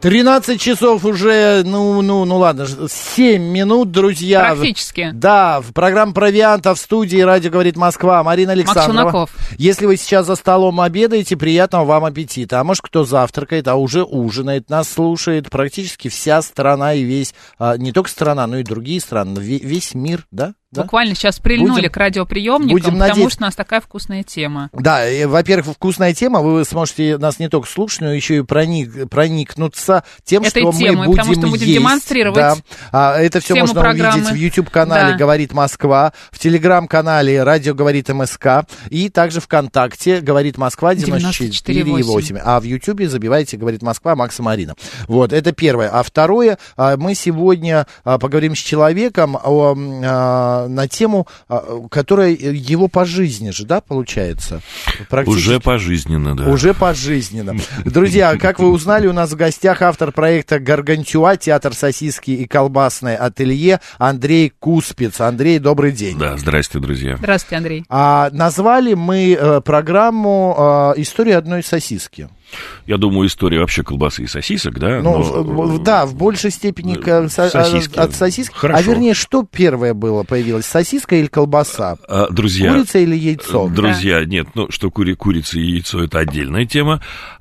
13 часов уже, ну, ну, ну ладно, 7 минут, друзья. Практически. Да, в программе «Провианта» в студии «Радио говорит Москва» Марина Александрова. Шунаков. Если вы сейчас за столом обедаете, приятного вам аппетита. А может, кто завтракает, а уже ужинает, нас слушает практически вся страна и весь, а, не только страна, но и другие страны, ве- весь мир, да? Да? Буквально сейчас прильнули Будем- к радиоприемникам, будем потому надеяться. что у нас такая вкусная тема. Да, во-первых, вкусная тема, вы сможете нас не только слушать, но еще и проник, проникнуться тем, Этой что мы темой, будем потому что будем есть. демонстрировать Да. А, это все можно программы. увидеть в YouTube-канале Да. «Говорит Москва», в Телеграм-канале «Радио говорит МСК» и также ВКонтакте «Говорит Москва» 94,8. А в YouTube забивайте «Говорит Москва» Макса Марина. Вот, это первое. А второе, а, мы сегодня а, поговорим с человеком о, м, а, на тему, а, которая его по жизни же, да, получается? Уже пожизненно, да. Уже пожизненно. Друзья, как вы узнали, у нас в гостях автор проекта «Гаргантюа», театр сосиски и колбасное ателье Андрей Куспец. Андрей, добрый день. Да, здрасте, друзья. Здравствуйте, Андрей. А, назвали мы э, программу э, «История одной сосиски». Я думаю, история вообще колбасы и сосисок, да? Ну, но, э, да, в большей степени э, со- сосиски. от сосиски. Хорошо. А вернее, что первое было, появилось, сосиска или колбаса? а, Друзья, Курица или яйцо? Друзья, нет, ну, что кури, курица и яйцо, это отдельная тема.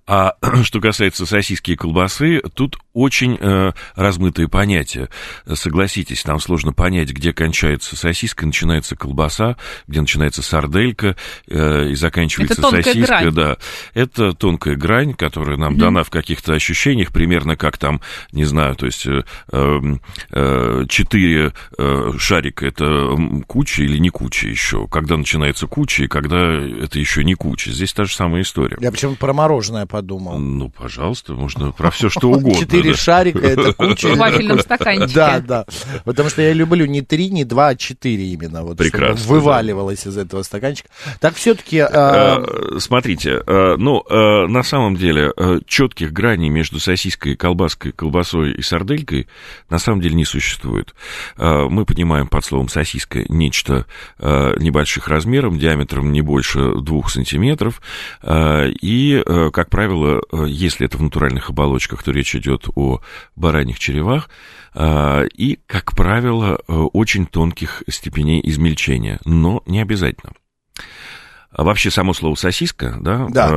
А что касается сосиски и колбасы, тут очень э, размытые понятия. Согласитесь, нам сложно понять, где кончается сосиска, начинается колбаса, где начинается сарделька э, и заканчивается Это тонкая сосиска. грань. Да, это тонкая грань, которая нам дана в каких-то ощущениях, примерно как там, не знаю, то есть э, э, четыре э, шарика это куча или не куча еще, когда начинается куча и когда это еще не куча. Здесь та же самая история. Я почему про мороженое подумал. Ну, пожалуйста, можно про все что угодно. Четыре да. шарика, это куча. В вафельном стаканчике. Да, да. Потому что я люблю не три, не два, а четыре именно. Вот, Прекрасно, вываливалось из этого стаканчика. Так все-таки... Э, Смотрите, э, ну, э, на самом деле, четких граней между сосиской, колбаской, колбасой и сарделькой на самом деле не существует. Мы понимаем под словом сосиска нечто небольших размеров, диаметром не больше двух сантиметров. И, как правило, э, если это в натуральных оболочках, то речь идет о бараньих черевах. э, И, как правило, э, очень тонких степеней измельчения, но не обязательно. А вообще само слово сосиска, да, Да. э,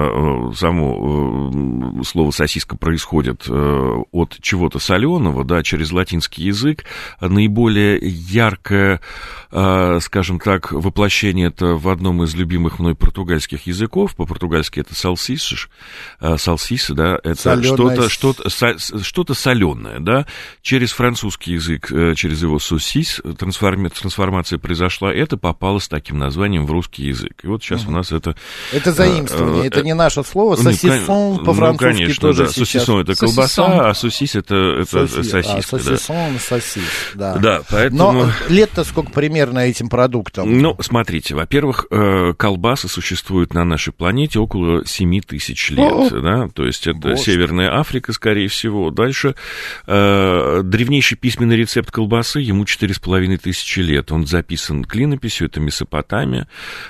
э, само э, слово сосиска происходит от чего-то соленого, да, через латинский язык. Наиболее яркое, скажем так, воплощение это в одном из любимых мной португальских языков. По-португальски это салсисиш, салсисы, да, это что-то, со- что-то соленое, да. Через французский язык, через его сосис трансформация произошла, это попало с таким названием в русский язык. И вот сейчас у нас это... Это заимствование, э, это не наше слово. ну, Сосисон кон- по-французски ну, конечно, тоже да. сейчас. Сосисон это колбаса, а сосис это, это Соси- сосиска. а, да. сосисон, сосис, да. Да, поэтому... Но лет-то сколько примерно этим продуктам? Ну, смотрите, во-первых, э, колбасы существуют на нашей планете около 7 тысяч лет, О! да, то есть это Боже. Северная Африка, скорее всего. Дальше э, древнейший письменный рецепт колбасы, ему 4,5 тысячи лет. Он записан клинописью, это Месопотамия.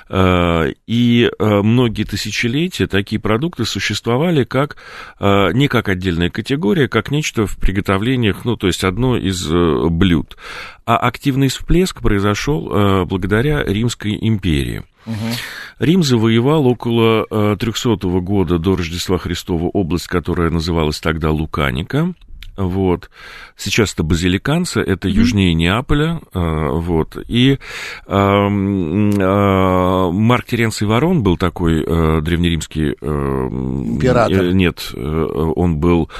Э, и э, многие тысячелетия такие продукты существовали как, э, не как отдельная категория, как нечто в приготовлениях, ну, то есть одно из э, блюд. А активный всплеск произошел э, благодаря Римской империи. Рим завоевал около э, 300 года до Рождества Христова область, которая называлась тогда Луканика. Вот. Сейчас это Базиликанца, это южнее Неаполя. э, вот. И эм, э, Марк Теренций Ворон был такой э, древнеримский... Император. нет, он был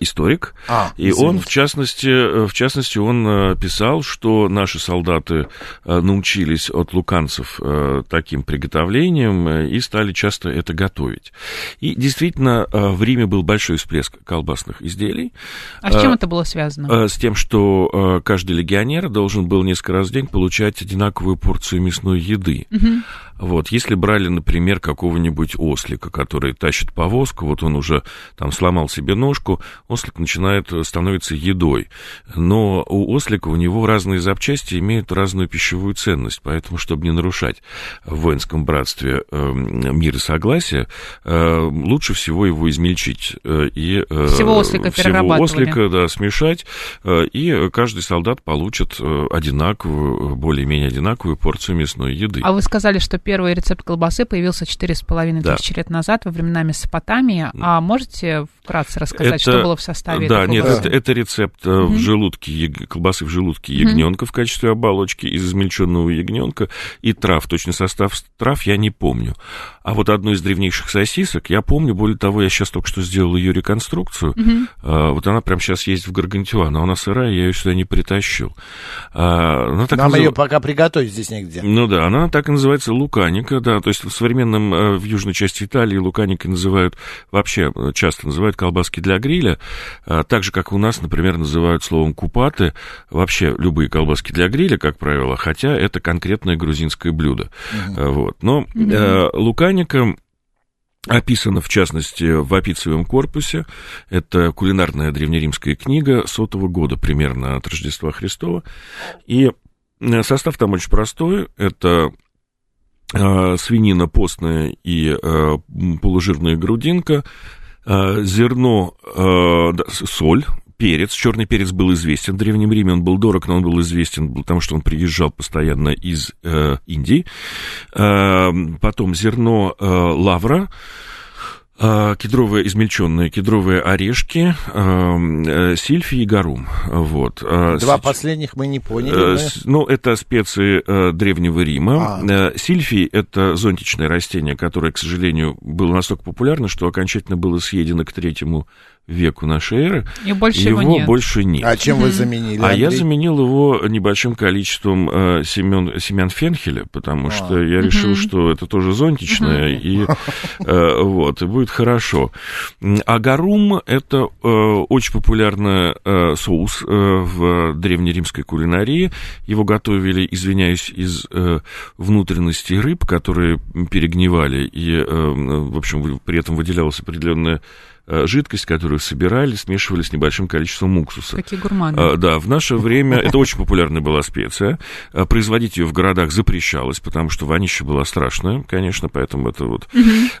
историк. А, И он, в частности, в частности, он писал, что наши солдаты научились от луканцев таким приготовлениям э, и стали часто это готовить. И действительно, в Риме был большой всплеск колбасных изделий. А с чем это было связано? Э, С тем, что э, каждый легионер должен был несколько раз в день получать одинаковую порцию мясной еды. Мгм. Вот, если брали, например, какого-нибудь ослика, который тащит повозку, вот он уже там сломал себе ножку, ослик начинает, э, становиться едой. Но у ослика, у него разные запчасти имеют разную пищевую ценность, поэтому, чтобы не нарушать в воинском братстве э, мир и согласие, э, лучше всего его измельчить э, и... Э, всего ослика Всего ослика, да, смешать, э, и каждый солдат получит э, одинаковую, более-менее одинаковую порцию мясной еды. А вы сказали, что первый рецепт колбасы появился 4,5 да. тысячи лет назад, во времена Месопотамии. А можете вкратце рассказать, это, что было в составе Да, нет, это, это рецепт угу. в желудке, колбасы в желудке ягненка угу. в качестве оболочки из измельченного ягненка и трав. Точный состав трав я не помню. А вот одну из древнейших сосисок я помню. Более того, я сейчас только что сделал ее реконструкцию. Угу. А, вот она прямо сейчас есть в Гаргантюа, но она сырая, я ее сюда не притащил. А, она так Нам назыв... ее пока приготовить здесь негде. Ну да, она так и называется луканика, да. То есть в современном, э, в южной части Италии луканикой называют, вообще э, часто называют колбаски для гриля. А, так же, как у нас, например, называют словом купаты. Вообще любые колбаски для гриля, как правило, хотя это конкретное грузинское блюдо. Угу. Вот. Но угу. луканика описана, в частности, в Апициевом корпусе. Это кулинарная древнеримская книга сотого года примерно от Рождества Христова. И состав там очень простой. Это свинина постная и э, полужирная грудинка, э, зерно, э, соль, перец. Черный перец был известен в Древнем Риме, он был дорог, но он был известен, потому что он приезжал постоянно из э, Индии. Э, потом зерно э, лавра, э, кедровые измельченные кедровые орешки, э, э, сильфи и гарум. Вот. Два последних мы не поняли. Ну, это специи Древнего Рима. А. Сильфи – это зонтичное растение, которое, к сожалению, было настолько популярно, что окончательно было съедено к третьему веку нашей эры. И больше его, его нет. больше нет. А чем вы заменили? А я заменил его небольшим количеством э, семен, семян фенхеля, потому а. что я решил, что это тоже зонтичное, и э, вот, и будет хорошо. А гарум – это э, очень популярный э, соус э, в древнеримской кулинарии. Его готовили, извиняюсь, из э, внутренностей рыб, которые перегнивали, и, э, в общем, при этом выделялась определенная жидкость, которую собирали, смешивали с небольшим количеством уксуса. Какие гурманы. А, да, в наше время это очень популярная была специя. А, производить ее в городах запрещалось, потому что вонища была страшная, конечно, поэтому это вот.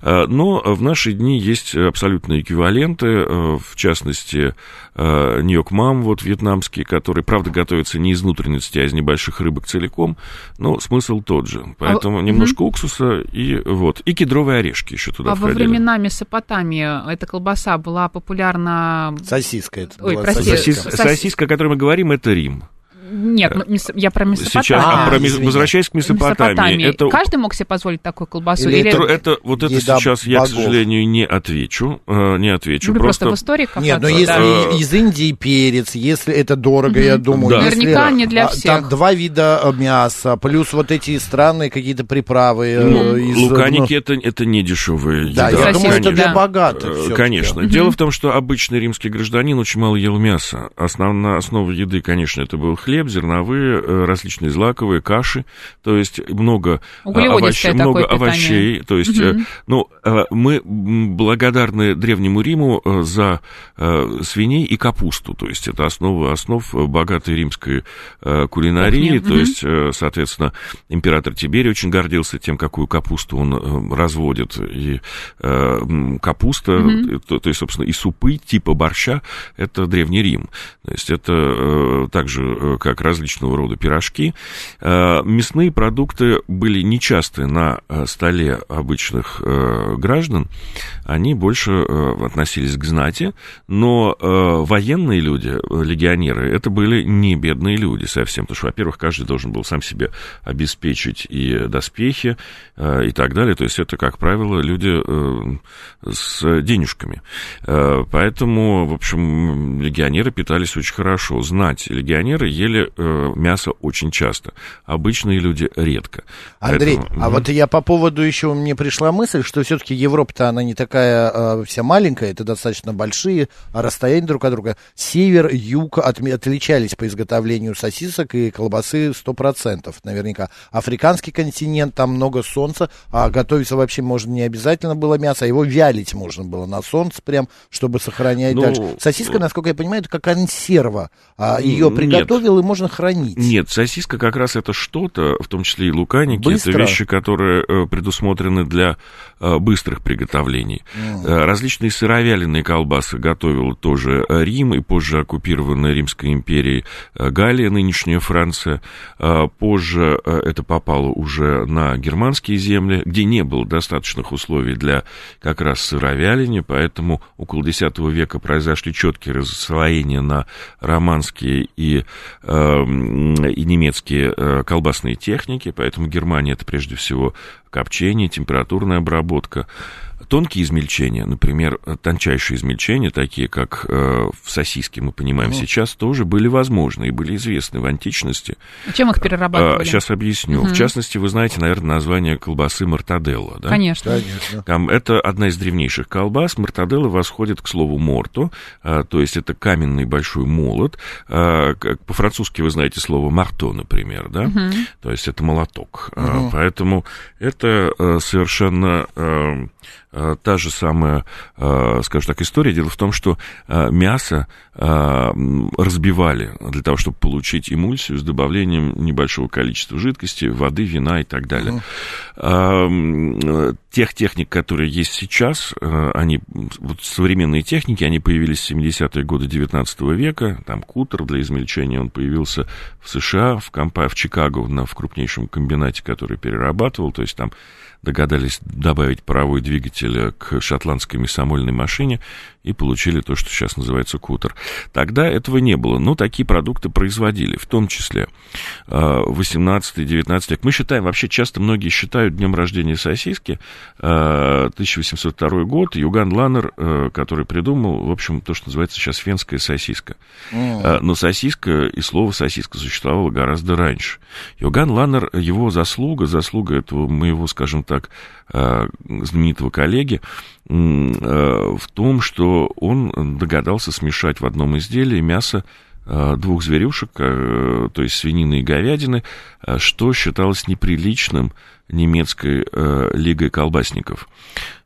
А, но в наши дни есть абсолютные эквиваленты, в частности, ньок мам, вот вьетнамский, который, правда, готовится не из внутренности, а из небольших рыбок целиком, но смысл тот же. Поэтому а, немножко угу. уксуса и вот. И кедровые орешки еще туда А входили. во времена Месопотамии эта колбаса колбаса была популярна... Сосиска это Ой, была. прости. Сосис... Сосиска, о которой мы говорим, это Рим. Нет, ну, я про Месопотамию. Сейчас, а, про, возвращаясь к Месопотамии. Месопотамии. Это... Каждый мог себе позволить такую колбасу? Или, или... Это, это, вот это сейчас я, к сожалению, не отвечу. Э, не отвечу. Вы просто... просто в истории Нет, но если да. из Индии перец, если это дорого, угу. я думаю. Да. Если, Наверняка не для всех. Там два вида э, мяса, плюс вот эти странные какие-то приправы. Э, ну, из, луканики ну... это, это не дешевые Да, еда. я думаю, это для богатых. Конечно. Дело в том, что обычный римский гражданин очень мало ел мяса. Основная основа еды, конечно, это был хлеб, зерновые, Э, различные злаковые, каши, то есть много, э, овощей, много овощей. То есть, угу. ну, мы благодарны Древнему Риму за свиней и капусту, то есть это основа основ богатой римской кулинарии, Кухня. то есть, соответственно, император Тиберий очень гордился тем, какую капусту он разводит, и капуста, угу. то, то есть, собственно, и супы типа борща, это Древний Рим, то есть это также как различного рода пирожки. Э, мясные продукты были нечасты на э, столе обычных э, граждан, они больше относились к знати, но военные люди, легионеры, это были не бедные люди совсем, потому что, во-первых, каждый должен был сам себе обеспечить и доспехи, и так далее, то есть это, как правило, люди с денежками. Поэтому, в общем, легионеры питались очень хорошо. Знать легионеры ели мясо очень часто. Обычные люди редко. Андрей, Поэтому... а вот я по поводу еще мне пришла мысль, что все-таки все-таки Европа-то она не такая э, вся маленькая, это достаточно большие расстояния друг от друга. Север, юг от, отличались по изготовлению сосисок и колбасы 100% наверняка. Африканский континент, там много солнца, а готовиться вообще можно не обязательно было мясо, а его вялить можно было на солнце прям, чтобы сохранять ну, дальше. Сосиска, насколько я понимаю, это как консерва. А ее приготовил нет. и можно хранить. Нет, сосиска как раз это что-то, в том числе и луканики, Быстро. это вещи, которые э, предусмотрены для э, быстрых приготовлений. Mm. Различные сыровяленые колбасы готовил тоже Рим и позже оккупированная Римской империей Галия, нынешняя Франция. Позже это попало уже на германские земли, где не было достаточных условий для как раз сыровяления, поэтому около X века произошли четкие расслоения на романские и, э, и немецкие э, колбасные техники, поэтому Германия это прежде всего копчение, температурная обработка. Тонкие измельчения, например, тончайшие измельчения, такие как э, в сосиске, мы понимаем угу. сейчас, тоже были возможны и были известны в античности. А чем их перерабатывали? А, сейчас объясню. Угу. В частности, вы знаете, наверное, название колбасы мартаделла, да? Конечно. Конечно. Там, это одна из древнейших колбас. Мартаделла восходит к слову морто, а, то есть это каменный большой молот. А, по-французски вы знаете слово марто, например, да? Угу. То есть это молоток. Угу. А, поэтому это а, совершенно... Э, та же самая, э, скажем так, история. Дело в том, что э, мясо разбивали для того, чтобы получить эмульсию с добавлением небольшого количества жидкости, воды, вина и так далее. Mm. Тех техник, которые есть сейчас, они, вот современные техники, они появились в 70-е годы 19 века, там кутер для измельчения, он появился в США, в, компа- в Чикаго, на, в крупнейшем комбинате, который перерабатывал, то есть там догадались добавить паровой двигатель к шотландской мясомольной машине и получили то, что сейчас называется кутер. Тогда этого не было, но такие продукты производили, в том числе 18-19 а, век. Мы считаем, вообще часто многие считают днем рождения сосиски 1802 а, год, Юган Ланнер, а, который придумал, в общем, то, что называется сейчас венская сосиска. Mm. Но сосиска и слово сосиска существовало гораздо раньше. Юган Ланнер, его заслуга, заслуга этого моего, скажем так, знаменитого коллеги, в том, что он догадался смешать в одном изделии мясо э, двух зверюшек, э, то есть свинины и говядины, что считалось неприличным немецкой лигой колбасников.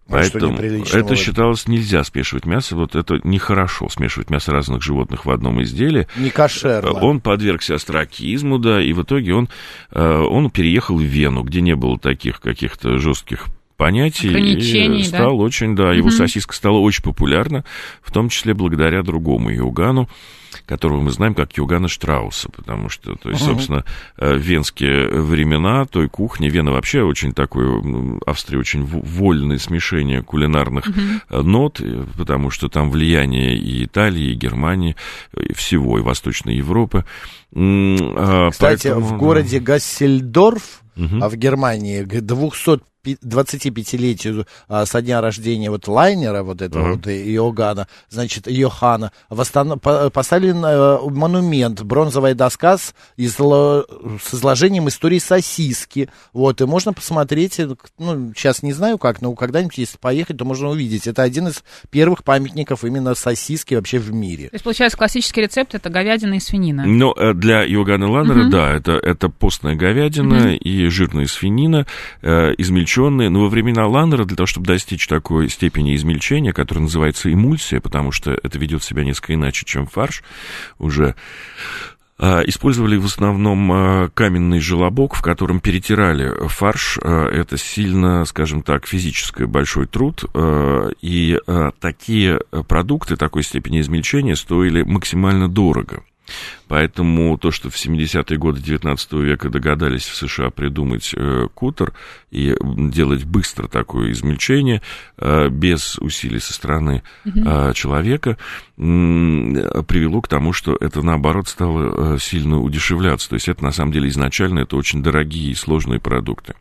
А Поэтому это считалось нельзя смешивать мясо, вот это нехорошо смешивать мясо разных животных в одном изделии. Не кошерно. Он подвергся астракизму, да, и в итоге он, он переехал в Вену, где не было таких каких-то жестких понятий и стал да? очень, да, его угу. сосиска стала очень популярна, в том числе благодаря другому Иоганну, которого мы знаем как Йогана Штрауса, потому что, то есть, собственно, uh венские времена той кухни, Вена вообще очень такой, Австрия очень вольное смешение кулинарных uh нот, э, потому что там влияние и Италии, и Германии, и всего, и Восточной Европы. А, Кстати, Поэтому... в городе Гассельдорф, uh а в Германии, к 200 25-летию а, со дня рождения вот лайнера, вот этого uh-huh. вот Иоганна, значит, Йохана, восстан... поставлен э, монумент, бронзовая доска с, изло... с изложением истории сосиски, вот, и можно посмотреть, э, ну, сейчас не знаю как, но когда-нибудь, если поехать, то можно увидеть. Это один из первых памятников именно сосиски вообще в мире. То есть, получается, классический рецепт это говядина и свинина. Ну, э, для Иоганна Ланнера, uh-huh. да, это, это постная говядина uh-huh. и жирная свинина, э, измельченная измельченные, но во времена Ланнера для того, чтобы достичь такой степени измельчения, которая называется эмульсия, потому что это ведет себя несколько иначе, чем фарш, уже а, использовали в основном а, каменный желобок, в котором перетирали фарш. А, это сильно, скажем так, физический большой труд. И такие продукты такой степени измельчения стоили максимально дорого. Поэтому то, что в 70-е годы 19 века догадались в США придумать э, кутер и делать быстро такое измельчение э, без усилий со стороны э, человека, э, привело к тому, что это, наоборот, стало э, сильно удешевляться. То есть это, на самом деле, изначально это очень дорогие и сложные продукты.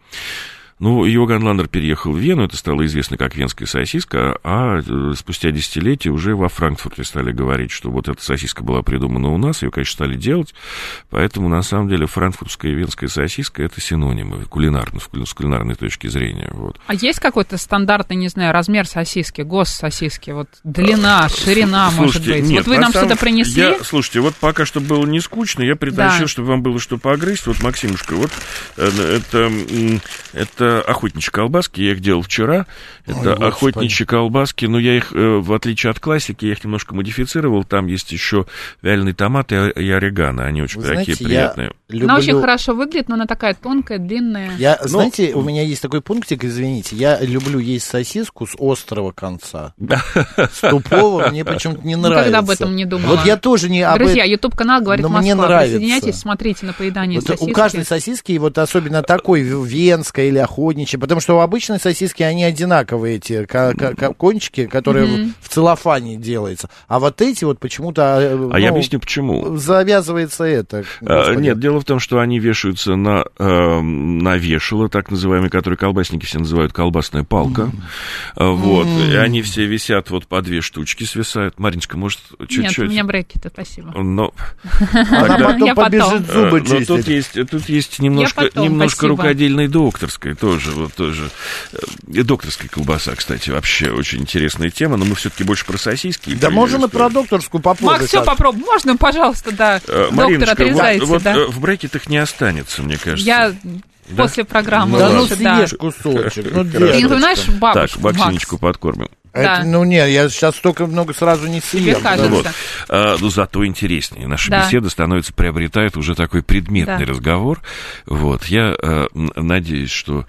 Ну, Йоган Ландер переехал в Вену, это стало известно как венская сосиска, а э, спустя десятилетия уже во Франкфурте стали говорить, что вот эта сосиска была придумана у нас, ее, конечно, стали делать, поэтому, на самом деле, франкфуртская и венская сосиска – это синонимы кулинарно, с кулинарной точки зрения. Вот. А есть какой-то стандартный, не знаю, размер сосиски, гос сосиски, вот длина, ширина, слушайте, может быть? Нет, вот вы нам самом... что-то принесли? Я, слушайте, вот пока что было не скучно, я притащил, да. чтобы вам было что погрызть. Вот, Максимушка, вот э, это, это охотничьи колбаски, я их делал вчера. Это Ой, охотничьи колбаски, но я их, э, в отличие от классики, я их немножко модифицировал. Там есть еще вяленый томат и орегано, они очень Вы такие знаете, приятные. Люблю... Она очень хорошо выглядит, но она такая тонкая, длинная. Я, ну, знаете, у меня есть такой пунктик, извините, я люблю есть сосиску с острого конца. С тупого мне почему-то не нравится. Никогда об этом не думала. Вот я тоже не об Друзья, YouTube-канал говорит но Москва. Мне нравится. Присоединяйтесь, смотрите на поедание вот сосиски. У каждой сосиски, вот особенно такой венской или охотничьей, потому что у обычной сосиски они одинаковые, эти кончики, которые mm-hmm. в целлофане делаются. А вот эти вот почему-то... А ну, я объясню, почему. Завязывается это. А, нет, дело в том, что они вешаются на, э, на вешало, так называемый, который колбасники все называют колбасная палка. Mm-hmm. Вот. Mm-hmm. И они все висят вот по две штучки свисают. Мариночка, может, чуть-чуть? Нет, у меня брекеты, спасибо. Но... Она потом побежит зубы чистить. Но тут есть, тут есть немножко, немножко рукодельной докторской тоже. Вот тоже. И докторская колбаса, кстати, вообще очень интересная тема, но мы все-таки больше про сосиски. Да можем и про докторскую попробовать. Макс, все попробуем. Можно, пожалуйста, да. Доктор, отрезайте, вот, да. Вот в брекетах не останется, мне кажется. Я да? после программы. Да ну съешь кусочек. Ну, Ты не знаешь бабушку, Так, вакциночку подкормим. Да. Это, ну нет, я сейчас столько много сразу не съем. кажется. Вот. А, ну зато интереснее. Наша да. беседа становится, приобретает уже такой предметный да. разговор. Вот. Я а, надеюсь, что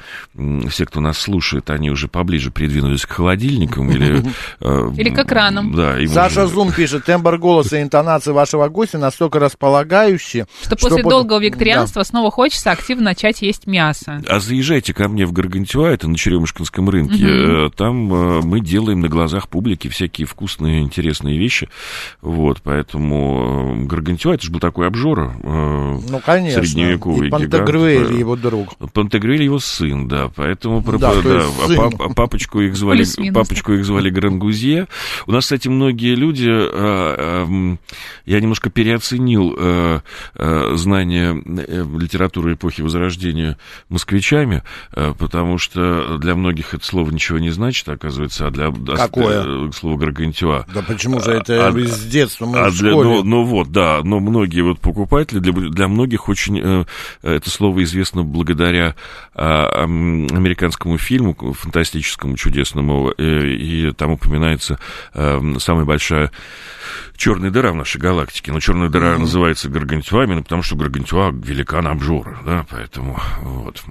все, кто нас слушает, они уже поближе придвинулись к холодильникам или... А, или к экранам. Да, Саша Зум пишет, тембр голоса и интонации вашего гостя настолько располагающие, что, что после долгого вегетарианства да. снова хочется активно начать есть мясо. А заезжайте ко мне в Гаргантюа, это на Черемушкинском рынке. Угу. Там мы делаем на глазах публики всякие вкусные, интересные вещи. Вот, поэтому э, Гаргантюа, это же был такой обжора. Э, ну, конечно. Средневековый И Пантагрюэль, его друг. Пантагрюэль его сын, да. Поэтому да, да, сын. папочку их звали, папочку их звали Грангузье. У нас, кстати, многие люди, э, я немножко переоценил знания литературы эпохи Возрождения москвичами, потому что для многих это слово ничего не значит, оказывается, а для Какое? Слово Гаргантюа. Да почему же это а, из детства мы а для, Ну, ну вот, да, но многие вот покупатели, для, для многих очень э, это слово известно благодаря э, американскому фильму фантастическому, чудесному, э, и там упоминается э, самая большая черная дыра в нашей галактике. Но черная дыра mm-hmm. называется Гаргантюа именно потому, что Гаргантюа великан обжора, да, поэтому вот.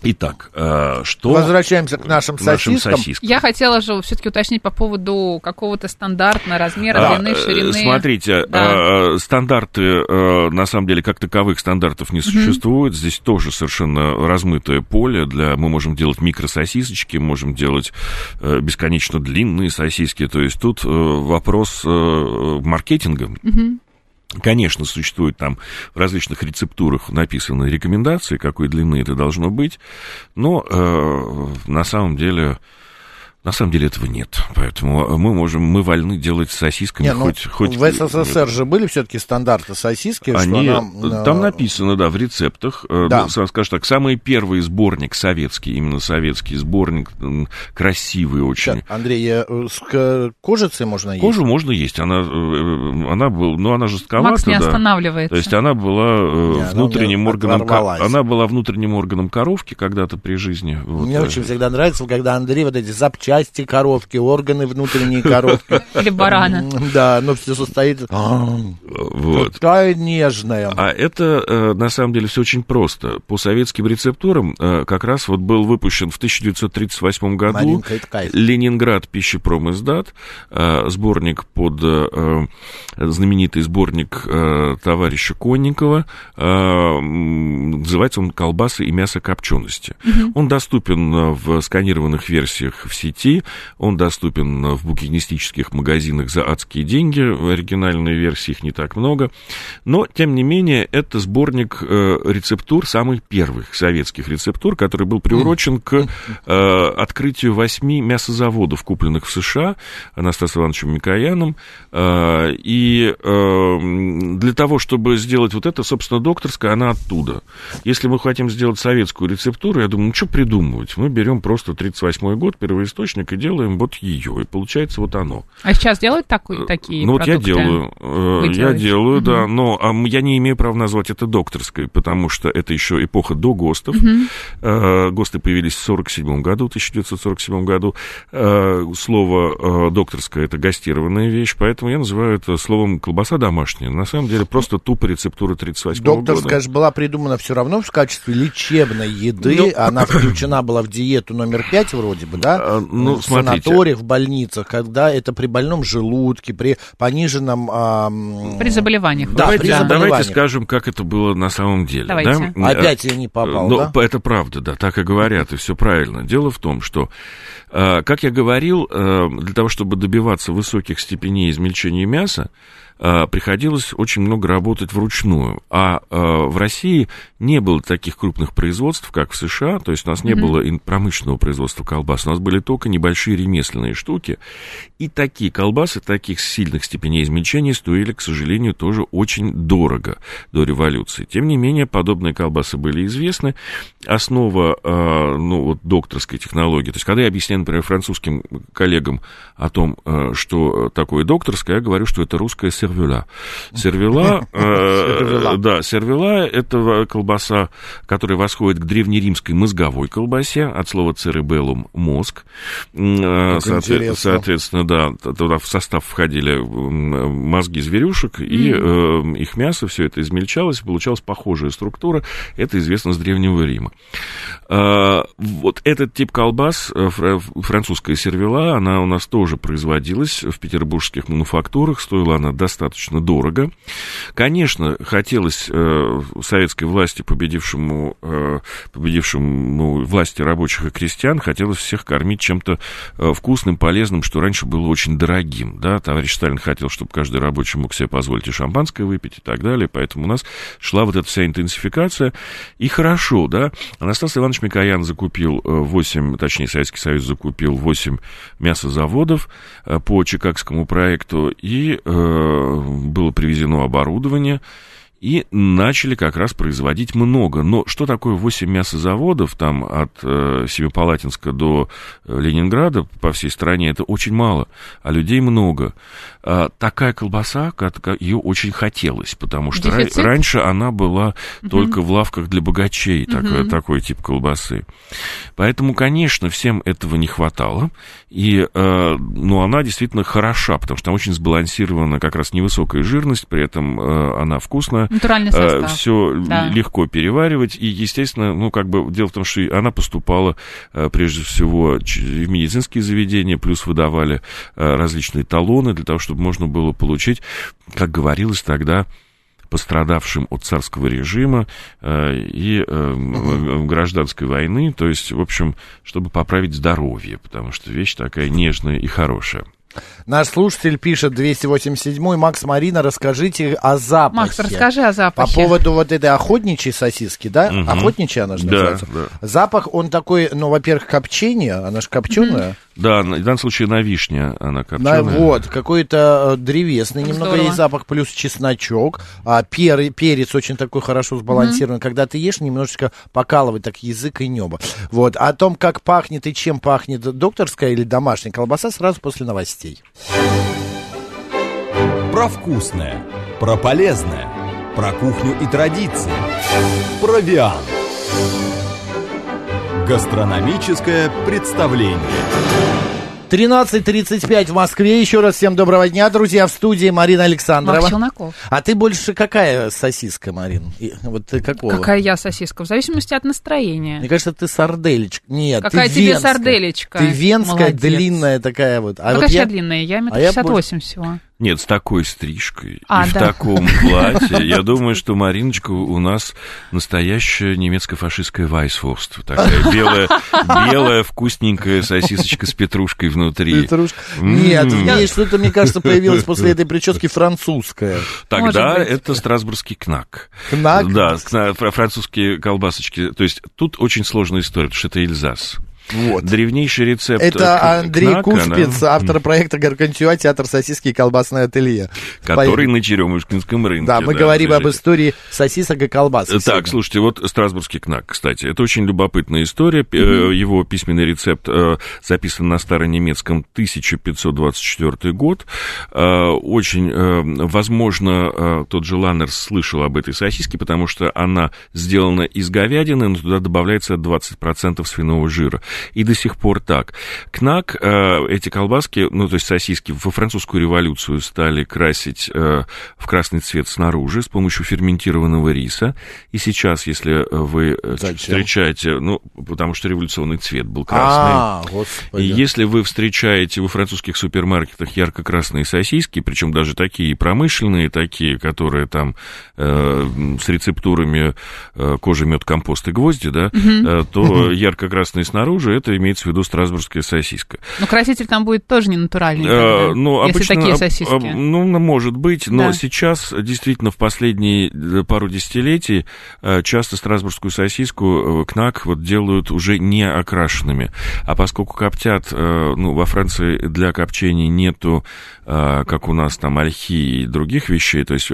Итак, э, что... Возвращаемся к нашим, к нашим сосискам. Я хотела же все-таки уточнить по поводу какого-то стандартного размера, а, длины, э, ширины. Смотрите, да. Э, стандарты, на самом деле, как таковых стандартов не существует. Угу. Здесь тоже совершенно размытое поле. Для... Мы можем делать микрососисочки, можем делать бесконечно длинные сосиски. То есть тут вопрос маркетинга. Угу. Конечно, существует там в различных рецептурах написаны рекомендации, какой длины это должно быть, но э, на самом деле на самом деле этого нет, поэтому мы можем, мы вольны делать сосисками не, ну, хоть, хоть... В СССР же были все-таки стандарты сосиски, Они, что нам... Там написано, да, в рецептах, э, да. скажем так, самый первый сборник советский, именно советский сборник, красивый очень. Сейчас, Андрей, э, с кожицей можно есть? Кожу можно есть, она, э, она была, ну, она жестковата, Макс не да. останавливается. То есть она была не, внутренним органом... Она была внутренним органом коровки когда-то при жизни. Вот. Мне очень всегда нравится, когда Андрей вот эти запчасти части коровки, органы внутренней коровки. Или барана. Да, но все состоит... Вот. Такая нежная. А это, э, на самом деле, все очень просто. По советским рецептурам э, как раз вот был выпущен в 1938 году Ленинград пищепром э, сборник под знаменитый сборник товарища Конникова. Называется он «Колбасы и мясо копчености». Он доступен в сканированных версиях в сети найти. Он доступен в букинистических магазинах за адские деньги. Оригинальной версии их не так много. Но, тем не менее, это сборник э, рецептур, самых первых советских рецептур, который был приурочен к э, открытию восьми мясозаводов, купленных в США Анастасом Ивановичем Микояном. Э, и для того, чтобы сделать вот это, собственно, докторская, она оттуда. Если мы хотим сделать советскую рецептуру, я думаю, ну что придумывать? Мы берем просто 38-й год, первоисточник, и делаем вот ее. И получается вот оно. А сейчас делают такой, такие Ну, вот я делаю. Вы я делаю, угу. да. Но а, я не имею права назвать это докторской, потому что это еще эпоха до ГОСТов. Угу. ГОСТы появились в 1947 году, 1947 году. Слово докторская – это гастированная вещь, поэтому я называю это словом колбаса домашняя. На самом деле просто тупо рецептура 38 года. Докторская же была придумана все равно в качестве лечебной еды. Ну, Она включена была в диету номер 5 вроде бы, да? А, ну, в смотрите. санаториях, в больницах, когда это при больном желудке, при пониженном... А... При заболеваниях. Да, давайте, при заболеваниях. давайте скажем, как это было на самом деле. Давайте. Да? Опять я не попал, Но, да? Это правда, да, так и говорят, и все правильно. Дело в том, что, а, как я говорил, а, для того, чтобы добиваться высоких степеней измельчения мяса, Э, приходилось очень много работать вручную. А э, в России не было таких крупных производств, как в США, то есть у нас не mm-hmm. было промышленного производства колбас, у нас были только небольшие ремесленные штуки, и такие колбасы, таких сильных степеней измельчения стоили, к сожалению, тоже очень дорого до революции. Тем не менее, подобные колбасы были известны. Основа, э, ну, вот, докторской технологии, то есть, когда я объясняю, например, французским коллегам о том, что такое докторское, я говорю, что это русская сервела. Сервела, э, да, сервела – это колбаса, которая восходит к древнеримской мозговой колбасе, от слова церебеллум – мозг. Э, соответственно, да, туда в состав входили мозги зверюшек, и э, их мясо, все это измельчалось, получалась похожая структура. Это известно с Древнего Рима. Вот этот тип колбас, французская сервела, она у нас тоже производилась в петербургских мануфактурах, стоила она достаточно достаточно дорого. Конечно, хотелось э, советской власти, победившему, э, победившему ну, власти рабочих и крестьян, хотелось всех кормить чем-то э, вкусным, полезным, что раньше было очень дорогим. Да? Товарищ Сталин хотел, чтобы каждый рабочий мог себе позволить и шампанское выпить и так далее, поэтому у нас шла вот эта вся интенсификация. И хорошо, да, Анастас Иванович Микоян закупил 8, э, точнее, Советский Союз закупил 8 мясозаводов э, по Чикагскому проекту, и э, было привезено оборудование, и начали как раз производить много. Но что такое 8 мясозаводов, там от э, Семипалатинска до э, Ленинграда по всей стране, это очень мало, а людей много. А, такая колбаса, как, как, ее очень хотелось, потому что ра- раньше она была угу. только в лавках для богачей, угу. такой, тип колбасы. Поэтому, конечно, всем этого не хватало, и, э, ну, она действительно хороша, потому что она очень сбалансирована, как раз невысокая жирность, при этом э, она вкусная Натуральный э. Все да. легко переваривать. И, естественно, ну, как бы дело в том, что она поступала э, прежде всего в медицинские заведения, плюс выдавали э, различные талоны для того, чтобы можно было получить, как говорилось тогда, пострадавшим от царского режима э, и э, гражданской войны, то есть, в общем, чтобы поправить здоровье, потому что вещь такая нежная и хорошая. Наш слушатель пишет 287-й. Макс Марина, расскажите о запахе. Макс, расскажи о запахе. По поводу вот этой охотничьей сосиски, да? Угу. Охотничья она же да, называется. Да. Запах, он такой, ну, во-первых, копчение, она же копченая. Угу. Да, в данном случае на вишне она копченая. На, вот, какой-то э, древесный немного Здорово. есть запах, плюс чесночок. А, пер, перец очень такой хорошо сбалансирован. mm Когда ты ешь, немножечко покалывает так язык и небо. Вот. О том, как пахнет и чем пахнет докторская или домашняя колбаса, сразу после новостей. Про вкусное, про полезное, про кухню и традиции. Провиант. Гастрономическое представление. 13.35 в Москве. Еще раз всем доброго дня, друзья. В студии Марина Александрова. Челноков. А ты больше какая сосиска, Марин? И, вот ты какого? Какая я сосиска? В зависимости от настроения. Мне кажется, ты сарделечка. Нет, какая ты тебе венская. сарделечка? Ты венская, Молодец. длинная такая вот. А Какая вот я длинная? Я метр а шестьдесят восемь всего. Нет, с такой стрижкой а, и да. в таком платье. Я думаю, что Мариночка у нас настоящая немецко-фашистская вайсфорст. Такая белая, белая вкусненькая сосисочка с петрушкой внутри. Петрушка. Нет, в что-то, мне кажется, появилось после этой прически французская. Тогда это страсбургский кнак. Кнак? Да, французские колбасочки. То есть тут очень сложная история, потому что это Эльзас. Вот. Древнейший рецепт. Это Андрей кнака, Куспиц, да? автор проекта Гаргантюа, театр сосиски и колбасное ателье. Который По... на Черемушкинском рынке. Да, мы да, говорим об истории сосисок и колбас. Так, сегодня. слушайте, вот Страсбургский кнак, кстати. Это очень любопытная история. Mm-hmm. Его письменный рецепт э, записан на старонемецком 1524 год. Э, очень, возможно, тот же Ланнер слышал об этой сосиске, потому что она сделана из говядины, но туда добавляется 20% свиного жира и до сих пор так. Кнак, э, эти колбаски, ну, то есть сосиски, во французскую революцию стали красить э, в красный цвет снаружи с помощью ферментированного риса. И сейчас, если вы э, Зачем? встречаете, ну, потому что революционный цвет был красный. А, господи. И если вы встречаете во французских супермаркетах ярко-красные сосиски, причем даже такие промышленные, такие, которые там э, с рецептурами э, кожа, мед, компост и гвозди, да, угу. э, то ярко-красные снаружи снаружи, это имеется в виду страсбургская сосиска. Но краситель там будет тоже не натуральный, а, ну, если обычно, такие сосиски. А, ну, может быть, но да. сейчас действительно в последние э, пару десятилетий э, часто страсбургскую сосиску э, КНАК вот делают уже не окрашенными. А поскольку коптят, ну, во Франции для копчения нету, как у нас там ольхи и других вещей, то есть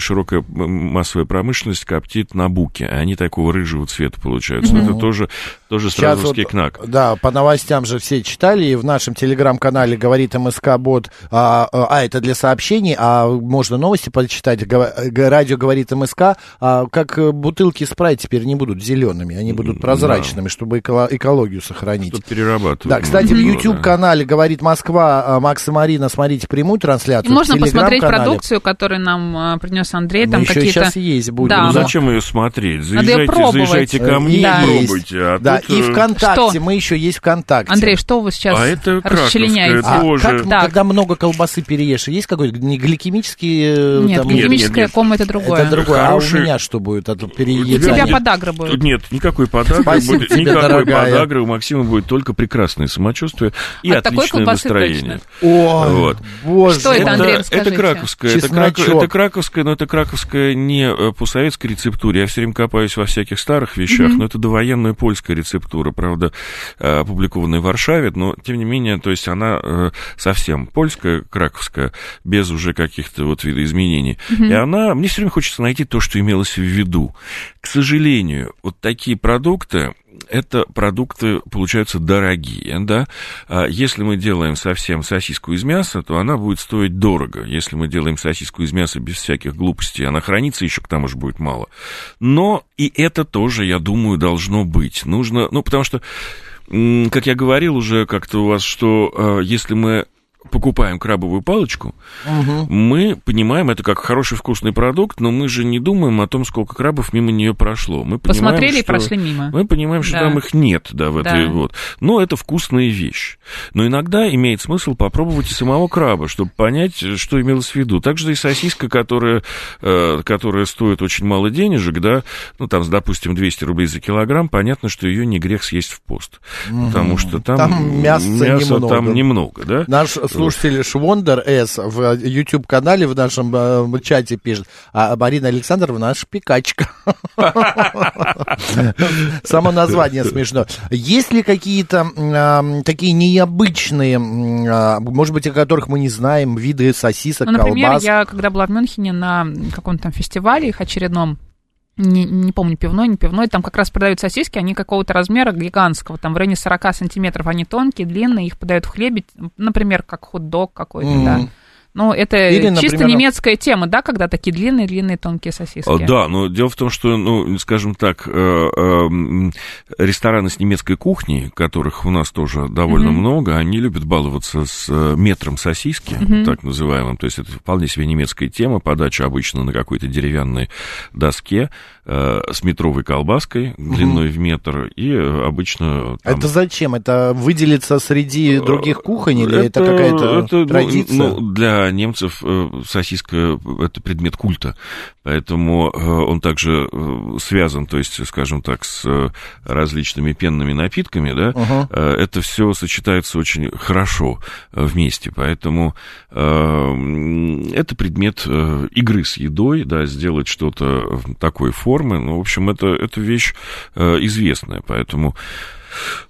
широкая массовая промышленность коптит на буке, а они такого рыжего цвета получаются. Mm-hmm. Это тоже, тоже страсбургский вот, КНАК. Да, по новостям же все читали, и в нашем телеграм-канале говорит МСК Бот, а, а, а, это для сообщений, а можно новости почитать, радио говорит МСК, а, как бутылки спрайт теперь не будут зелеными, они будут прозрачными, да. чтобы эко- экологию сохранить. Тут перерабатывают. Да, кстати, в YouTube-канале говорит Москва, а, Макс и Марина, смотрите прямую трансляцию. И можно посмотреть продукцию, которую нам а, принес Андрей, там еще какие-то... сейчас есть будет. Да. Ну, зачем ее смотреть? Заезжайте, заезжайте ко мне да. и пробуйте. А да, тут... и э, ВКонтакте что? мы еще есть ВКонтакте. Андрей, что вы сейчас а это расчленяете? А, тоже. Как, так. когда много колбасы переешь, есть какой-то не гликемический... Э, нет, там, гликемическая нет, нет, кома это другое. Это другое. Хороший... А у меня что будет от переедания? У тебя подагра будет. Нет, никакой подагры Спасибо будет. Тебе, никакой дорогая. подагры. У Максима будет только прекрасное самочувствие и от отличное настроение. О, вот. боже. Что это, Андрей, расскажите. Это краковская. Это, крак, это краковская, но это краковская не э, по советской рецептуре. Я все время копаюсь во всяких старых вещах, но это довоенная польская рецептура, правда, э, опубликованная в Варшаве, но, тем не менее, то есть она э, совсем польская, краковская, без уже каких-то вот видоизменений. Mm-hmm. И она, мне все время хочется найти то, что имелось в виду. К сожалению, вот такие продукты, это продукты получаются дорогие, да. А если мы делаем совсем сосиску из мяса, то она будет стоить дорого. Если мы делаем сосиску из мяса без всяких глупостей, она хранится еще к тому же будет мало. Но и это тоже, я думаю, должно быть. Нужно, ну, потому что как я говорил уже как-то у вас, что э, если мы покупаем крабовую палочку, угу. мы понимаем это как хороший вкусный продукт, но мы же не думаем о том, сколько крабов мимо нее прошло. Мы Посмотрели что, и прошли мимо. Мы понимаем, что да. там их нет, да, в этой да. вот. Но это вкусная вещь. Но иногда имеет смысл попробовать и самого краба, чтобы понять, что имелось в виду. Также и сосиска, которая, э, которая стоит очень мало денежек, да, ну там, допустим, 200 рублей за килограмм, понятно, что ее не грех съесть в пост. Угу. Потому что там, там мяса, мяса немного. там немного, да. Наш слушатель Швондер С в YouTube-канале в нашем э, чате пишет, а Марина Александровна наша пикачка. Само название смешно. Есть ли какие-то э, такие необычные, э, может быть, о которых мы не знаем, виды сосисок, ну, например, колбас? я когда была в Мюнхене на каком-то там фестивале их очередном, не, не помню, пивной, не пивной, там как раз продают сосиски, они какого-то размера гигантского, там в районе 40 сантиметров, они тонкие, длинные, их подают в хлебе, например, как хот-дог какой-то, mm-hmm. да. Ну, это Или, чисто например, немецкая тема, да, когда такие длинные-длинные тонкие сосиски. Да, но дело в том, что, ну, скажем так, э, э, рестораны с немецкой кухней, которых у нас тоже довольно mm-hmm. много, они любят баловаться с э, метром сосиски, mm-hmm. так называемым. То есть это вполне себе немецкая тема, подача обычно на какой-то деревянной доске с метровой колбаской длиной mm-hmm. в метр, и обычно... Там... Это зачем? Это выделиться среди других кухонь или это, это какая-то это, ну, традиция? Ну, для для немцев э, сосиска – это предмет культа, поэтому э, он также связан, то есть, скажем так, с различными пенными напитками, да, uh-huh. это все сочетается очень хорошо вместе, поэтому это предмет игры с едой, да, сделать что-то такой формы, ну, в общем, это, это вещь известная, поэтому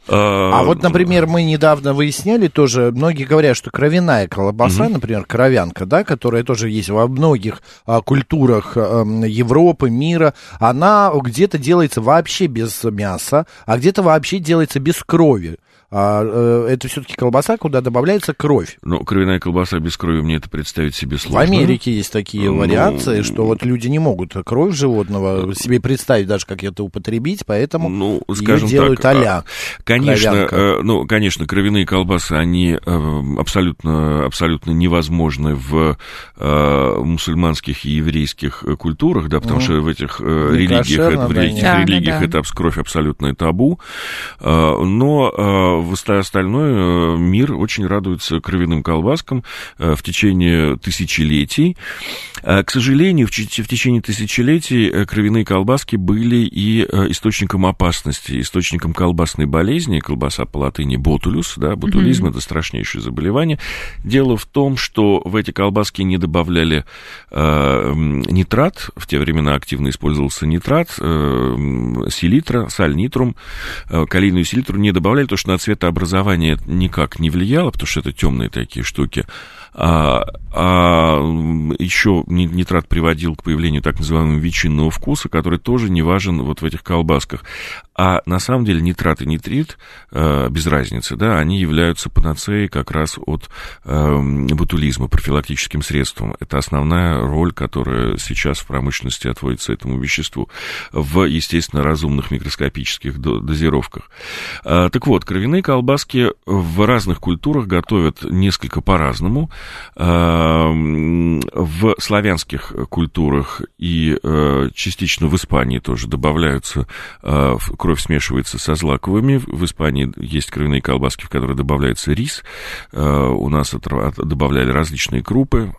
а вот, например, мы недавно выясняли тоже, многие говорят, что кровяная колбаса, угу. например, кровянка, да, которая тоже есть во многих а, культурах а, Европы, мира, она где-то делается вообще без мяса, а где-то вообще делается без крови. А, э, это все-таки колбаса, куда добавляется кровь. Ну, кровяная колбаса без крови, мне это представить себе сложно. В Америке есть такие ну, вариации, что вот люди не могут кровь животного себе представить даже, как это употребить, поэтому ну, скажем ее делают так, а-ля. Конечно, э, ну, конечно, кровяные колбасы, они э, абсолютно, абсолютно невозможны в мусульманских и еврейских культурах, да, потому mm. что в этих религиях, это, в этих да, религиях да, да. это кровь абсолютное табу, но в остальной э, мир очень радуется кровяным колбаскам э, в течение тысячелетий. Э, к сожалению, в течение тысячелетий кровяные колбаски были и источником опасности, источником колбасной болезни, колбаса по латыни ботулюс, да, ботулизм mm-hmm. это страшнейшее заболевание. Дело в том, что в эти колбаски не добавляли э, нитрат, в те времена активно использовался нитрат, э, селитра, сальнитрум, э, калийную селитру не добавляли, потому что на цветообразование никак не влияло, потому что это темные такие штуки. А, а еще нитрат приводил к появлению так называемого ветчинного вкуса, который тоже не важен вот в этих колбасках. А на самом деле нитрат и нитрит, э, без разницы, да, они являются панацеей как раз от э, ботулизма, профилактическим средством. Это основная роль, которая сейчас в промышленности отводится этому веществу в, естественно, разумных микроскопических дозировках. Э, так вот, кровяные колбаски в разных культурах готовят несколько по-разному. В славянских культурах и частично в Испании тоже добавляются кровь смешивается со злаковыми. В Испании есть кровяные колбаски, в которые добавляется рис. У нас добавляли различные крупы.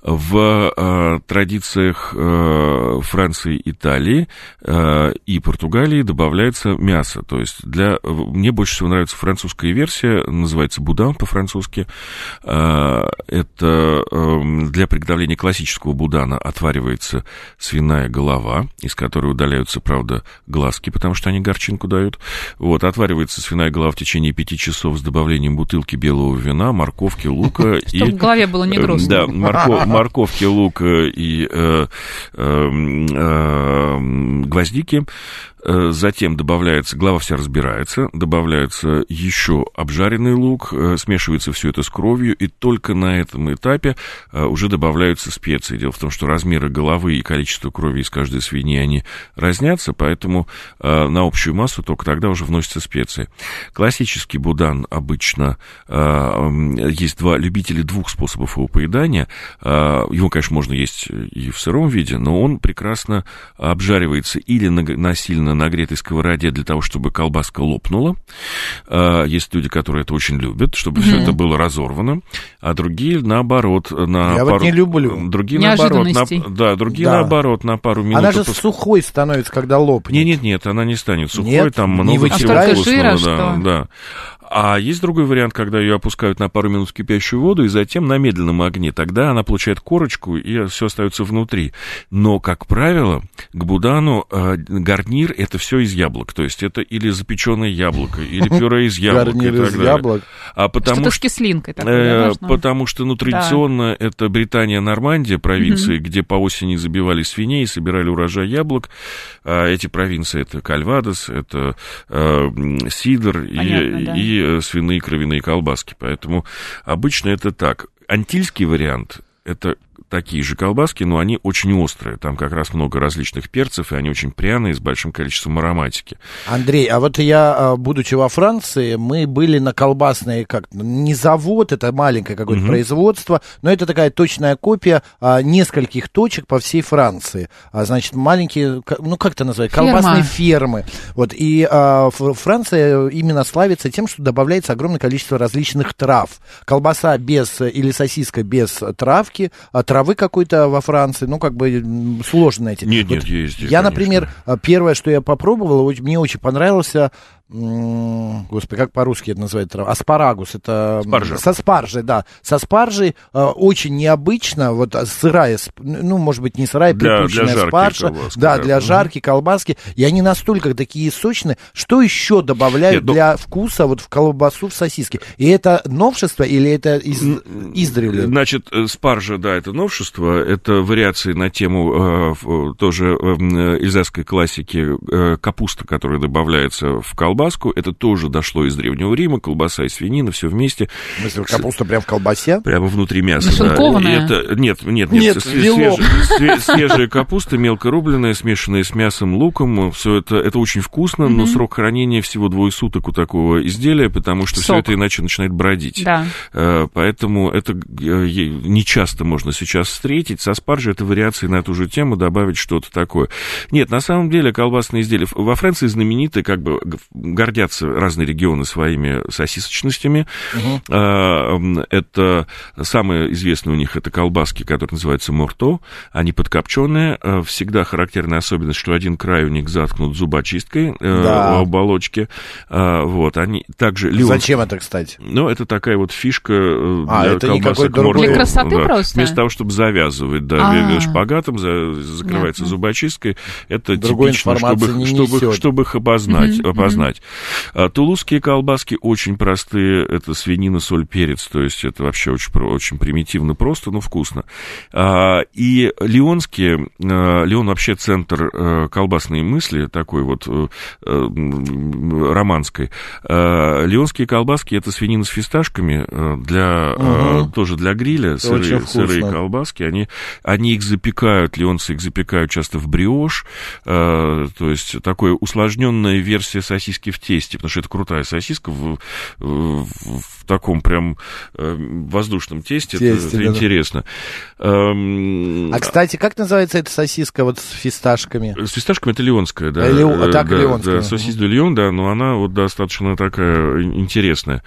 В э, традициях э, Франции, Италии э, и Португалии добавляется мясо. То есть для... Мне больше всего нравится французская версия, называется будан по-французски. Э, это э, для приготовления классического будана отваривается свиная голова, из которой удаляются, правда, глазки, потому что они горчинку дают. Вот, отваривается свиная голова в течение пяти часов с добавлением бутылки белого вина, морковки, лука. Чтобы в голове было не грустно. Да, морковь морковки, лук и э, э, э, гвоздики. Э, затем добавляется, глава вся разбирается, добавляется еще обжаренный лук, э, смешивается все это с кровью, и только на этом этапе э, уже добавляются специи. Дело в том, что размеры головы и количество крови из каждой свиньи, они разнятся, поэтому на общую массу только тогда уже вносятся специи. Классический будан обычно есть два любители двух способов его поедания. Его, конечно, можно есть и в сыром виде, но он прекрасно обжаривается или на, сильно нагретой сковороде для того, чтобы колбаска лопнула. А, есть люди, которые это очень любят, чтобы mm-hmm. все это было разорвано, а другие наоборот на Я пару... вот не люблю. Другие наоборот, на... да, другие да. наоборот на пару минут. Она же пос... сухой становится, когда лопнет. Нет, нет, нет, она не станет сухой, нет, там много чего вкусного, да, что? да. А есть другой вариант, когда ее опускают на пару минут в кипящую воду и затем на медленном огне. Тогда она получает корочку и все остается внутри. Но, как правило, к будану э, гарнир это все из яблок. То есть это или запеченное яблоко, или пюре из яблок. Гарнир из яблок. А потому что с кислинкой э, Потому что, ну, традиционно это Британия, Нормандия, провинции, где по осени забивали свиней, собирали урожай яблок. А эти провинции это Кальвадос, это э, Сидор и Э, свиные кровяные колбаски. Поэтому обычно это так. Антильский вариант это такие же колбаски, но они очень острые. Там как раз много различных перцев, и они очень пряные, с большим количеством ароматики. Андрей, а вот я, а, будучи во Франции, мы были на колбасной, как не завод, это маленькое какое-то угу. производство, но это такая точная копия а, нескольких точек по всей Франции. А, значит, маленькие, ну как это называется, колбасные фермы. Вот, и а, Франция именно славится тем, что добавляется огромное количество различных трав. Колбаса без, или сосиска без травки, а травы какой-то во Франции, ну как бы сложно найти. Нет, вот нет, есть. Я, конечно. например, первое, что я попробовал, мне очень понравился Господи, как по-русски это называется? Аспарагус. Это Спаржа. со спаржей, да. Со спаржей э, очень необычно. Вот сырая, ну, может быть, не сырая, для, припущенная для спаржа. Колбаски, да, для жарки, колбаски. И они настолько такие сочные. Что еще добавляют Нет, ну... для вкуса вот в колбасу, в сосиски? И это новшество или это из, издревле? Значит, э, спаржа, да, это новшество. Это вариации на тему э, тоже э, эльзасской классики э, капуста, которая добавляется в колбасу колбаску. Это тоже дошло из Древнего Рима, колбаса и свинина, все вместе. Мысли, капуста прям в колбасе? Прямо внутри мяса, да. Это, нет, нет, нет, нет свежая, свежая капуста, мелко рубленная, смешанная с мясом, луком. Все это, это очень вкусно, mm-hmm. но срок хранения всего двое суток у такого изделия, потому что все это иначе начинает бродить. Да. Э, поэтому это э, не часто можно сейчас встретить. Со спаржей это вариации на эту же тему, добавить что-то такое. Нет, на самом деле колбасные изделия во Франции знамениты как бы гордятся разные регионы своими сосисочностями. Угу. Это самое известное у них это колбаски, которые называются морто. Они подкопченные. А, всегда характерная особенность, что один край у них заткнут зубочисткой э, да. у оболочки. А, вот, они также... Зачем это, кстати? Ну, это такая вот фишка э, а, для это колбасок морто. Для красоты да. просто? Вместо того, чтобы завязывать, да, А-а-а. шпагатом, закрывается Понятно. зубочисткой. Это Другой типично, чтобы, чтобы, чтобы их обознать, mm-hmm. опознать знать. А, тулузские колбаски очень простые. Это свинина, соль, перец. То есть это вообще очень, очень примитивно просто, но вкусно. А, и леонские... А, Леон вообще центр а, колбасной мысли, такой вот а, романской. А, леонские колбаски это свинина с фисташками для, угу. тоже для гриля. Сырые, сырые колбаски. Они, они их запекают, леонцы их запекают часто в бриош. А, то есть такое усложненная версия сосиски сосиски в тесте, потому что это крутая сосиска в, в, в таком прям э, воздушном тесте. тесте это, да, интересно. Эм, а, кстати, как называется эта сосиска вот с фисташками? С фисташками это леонская, да. Лео, а так да, леонская. Да, сосис де леон, да, но она вот достаточно такая интересная.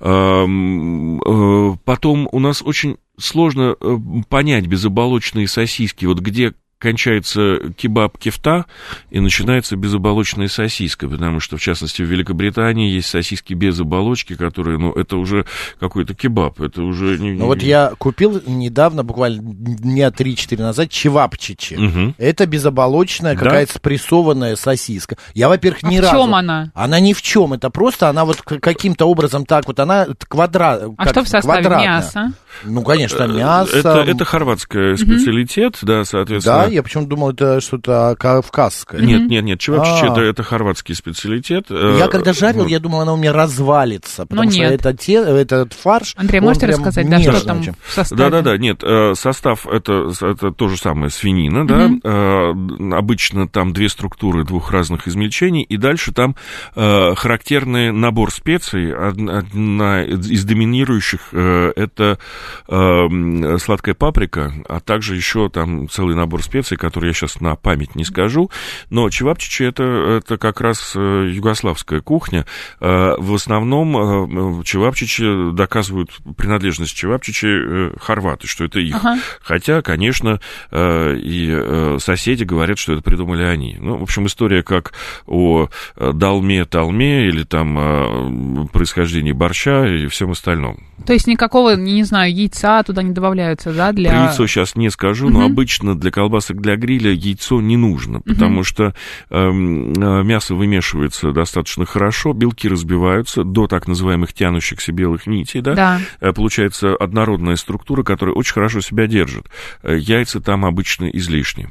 Эм, э, потом у нас очень сложно э, понять безоболочные сосиски, вот где кончается кебаб кефта и начинается безоболочная сосиска, потому что, в частности, в Великобритании есть сосиски без оболочки, которые, ну, это уже какой-то кебаб, это уже... Ну, вот я купил недавно, буквально дня 3-4 назад, чевапчичи. Угу. Это безоболочная, какая-то да? спрессованная сосиска. Я, во-первых, ни а разу... в чем она? Она ни в чем, это просто она вот каким-то образом так вот, она квадрат... А что в составе? Квадратная. Мясо? Ну, конечно, э, мясо. Это, это хорватская специалитет, угу. да, соответственно. Да, я почему-то думал, это что-то кавказское. Нет, нет, нет, чевапчичи это, это хорватский специалитет. Я когда жарил, я думал, она у меня развалится, потому что это те, этот фарш... Андрей, можете рассказать, да, что там в составе? Да-да-да, нет, э, состав это, это то же самое свинина, да, угу. обычно там две структуры двух разных измельчений, и дальше там э, характерный набор специй, одна из доминирующих это сладкая паприка, а также еще там целый набор специй, специи, которые я сейчас на память не скажу, но чевапчичи это, это как раз э, югославская кухня. Э, в основном э, чевапчичи доказывают принадлежность чевапчичи хорваты, что это их. Ага. Хотя, конечно, и соседи говорят, что это придумали они. Ну, в общем, история как о долме, талме или там происхождении борща и всем остальном. То есть никакого, не знаю, яйца туда не добавляются, да, для... Про яйцо сейчас не скажу, угу. но обычно для колбасок мясок для гриля яйцо не нужно, потому угу. что э, мясо вымешивается достаточно хорошо, белки разбиваются до так называемых тянущихся белых нитей, да? да. Э, получается однородная структура, которая очень хорошо себя держит. Э, яйца там обычно излишни.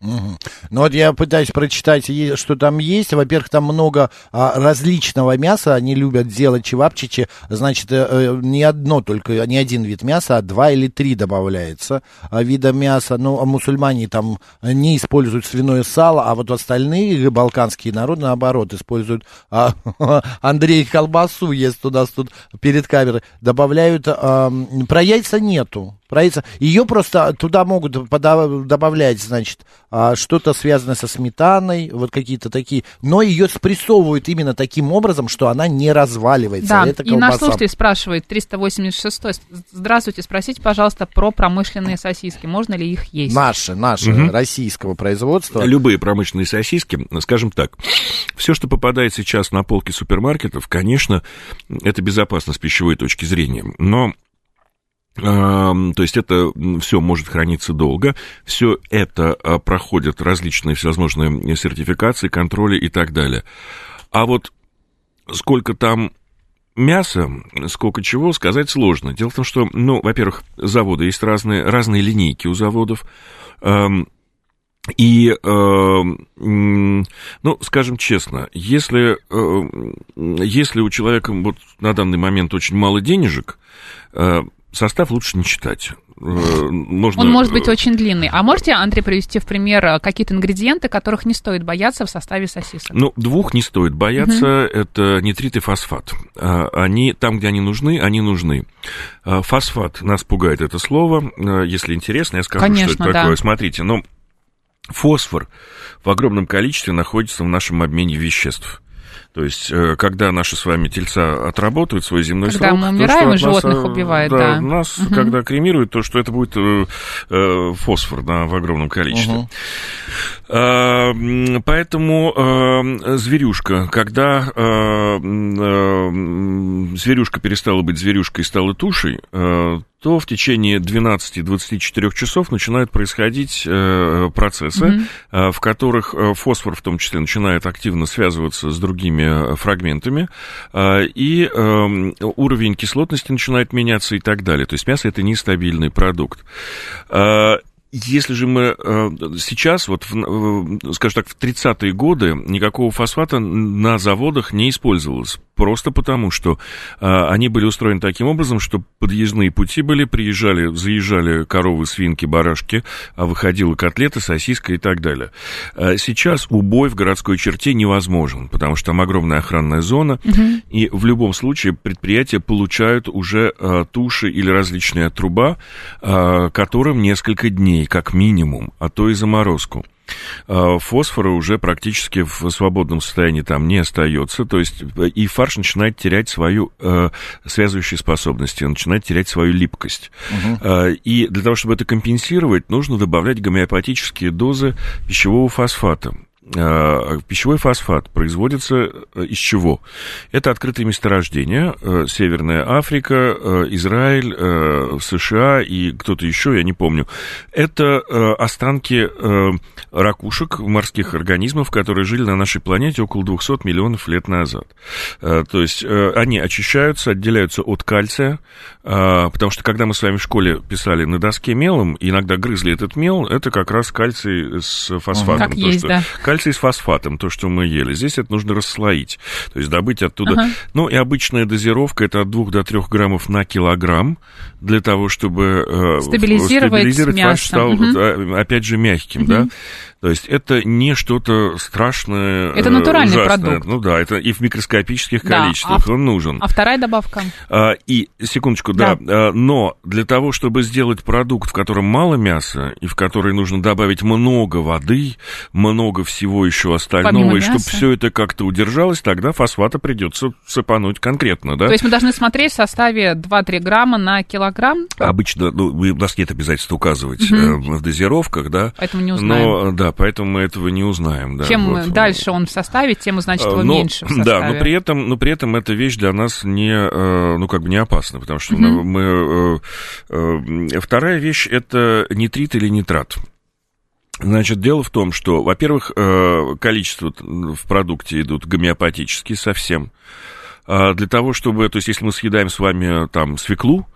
Угу. Ну вот я пытаюсь прочитать, что там есть. Во-первых, там много а, различного мяса. Они любят делать чевапчичи. Значит, э, э, не одно только, не один вид мяса, а два или три добавляется а, вида мяса. Ну, а мусульмане там не используют свиное сало, а вот остальные балканские народы, наоборот, используют а, Андрей колбасу ест у нас тут перед камерой. Добавляют, а, про яйца нету. Яйца. Ее просто туда могут добавлять, значит, а, что-то связанное со сметаной, вот какие-то такие, но ее спрессовывают именно таким образом, что она не разваливается. Да, Это и наш слушатель спрашивает, 386 здравствуйте, спросите, пожалуйста, про промышленные сосиски, можно ли их есть? Наши, наши, угу. российского производства. Любые промышленные сосиски, скажем так, все, что попадает сейчас на полки супермаркетов, конечно, это безопасно с пищевой точки зрения, но то есть это все может храниться долго, все это а, проходят различные всевозможные сертификации, контроли и так далее. А вот сколько там мяса, сколько чего, сказать сложно. Дело в том, что, ну, во-первых, заводы есть разные, разные линейки у заводов. И, ну, скажем честно, если, если у человека вот на данный момент очень мало денежек, э, состав лучше не читать. Э, можно... Он может быть очень длинный. А можете, Андрей, привести в пример э, какие-то ингредиенты, которых не стоит бояться в составе сосисок? Ну, двух не стоит бояться. Угу. Это нитрит и фосфат. А, они там, где они нужны, они нужны. А, фосфат, нас пугает это слово. Если интересно, я скажу, Конечно, что это да. такое. Смотрите, ну, фосфор в огромном количестве находится в нашем обмене веществ. То есть, э, когда наши с вами тельца отработают свой земной когда срок... Когда мы умираем, то, и животных нас, э, убивает, да. да. Нас, угу. когда кремируют, то что это будет э, фосфор да, в огромном количестве. Угу. Э, поэтому э, зверюшка, когда э, э, зверюшка перестала быть зверюшкой и стала тушей, э, то в течение 12-24 часов начинают происходить э, процессы, mm-hmm. э, в которых фосфор в том числе начинает активно связываться с другими фрагментами, э, и э, уровень кислотности начинает меняться и так далее. То есть мясо это нестабильный продукт. Э, если же мы э, сейчас, вот, в, скажем так, в 30-е годы никакого фосфата на заводах не использовалось просто потому, что а, они были устроены таким образом, что подъездные пути были, приезжали, заезжали коровы, свинки, барашки, а выходила котлета, сосиска и так далее. А сейчас убой в городской черте невозможен, потому что там огромная охранная зона, угу. и в любом случае предприятия получают уже туши или различные труба, которым несколько дней, как минимум, а то и заморозку. А, фосфора уже практически в свободном состоянии там не остается, то есть и фарш начинает терять свою э, связывающие способности, начинает терять свою липкость. Угу. Э, и для того, чтобы это компенсировать, нужно добавлять гомеопатические дозы пищевого фосфата. Э, пищевой фосфат производится э, из чего? Это открытые месторождения, э, Северная Африка, Израиль, США и кто-то еще, я не помню. Это останки ракушек, морских организмов, которые жили на нашей планете около 200 миллионов лет назад. То есть они очищаются, отделяются от кальция, потому что когда мы с вами в школе писали на доске мелом, иногда грызли этот мел, это как раз кальций с фосфатом. Как есть, что да кальций с фосфатом, то, что мы ели. Здесь это нужно расслоить, то есть добыть оттуда. Ага. Ну, и обычная дозировка это от 2 до 3 граммов на килограмм для того, чтобы э, стабилизировать, стабилизировать мясо. фарш стал, угу. опять же, мягким, угу. да. То есть это не что-то страшное. Это натуральный ужасное. продукт. Ну да, это и в микроскопических да, количествах а, он нужен. А вторая добавка? А, и, секундочку, да. да. А, но для того, чтобы сделать продукт, в котором мало мяса, и в который нужно добавить много воды, много всего еще остального, Помимо и чтобы все это как-то удержалось, тогда фосфата придется сыпануть конкретно, да? То есть мы должны смотреть в составе 2-3 грамма на килограмм? Обычно, ну, у нас нет обязательства указывать угу. в дозировках, да. Поэтому не узнаем. Но, да, поэтому мы этого не узнаем. Да, Чем вот. дальше он в составе, тем, значит, его но, меньше в составе. Да, но при, этом, но при этом эта вещь для нас не, э, ну, как бы не опасна, потому что mm-hmm. мы... Э, э, вторая вещь – это нитрит или нитрат. Значит, дело в том, что, во-первых, количество в продукте идут гомеопатические совсем. А для того, чтобы, то есть, если мы съедаем с вами там свеклу,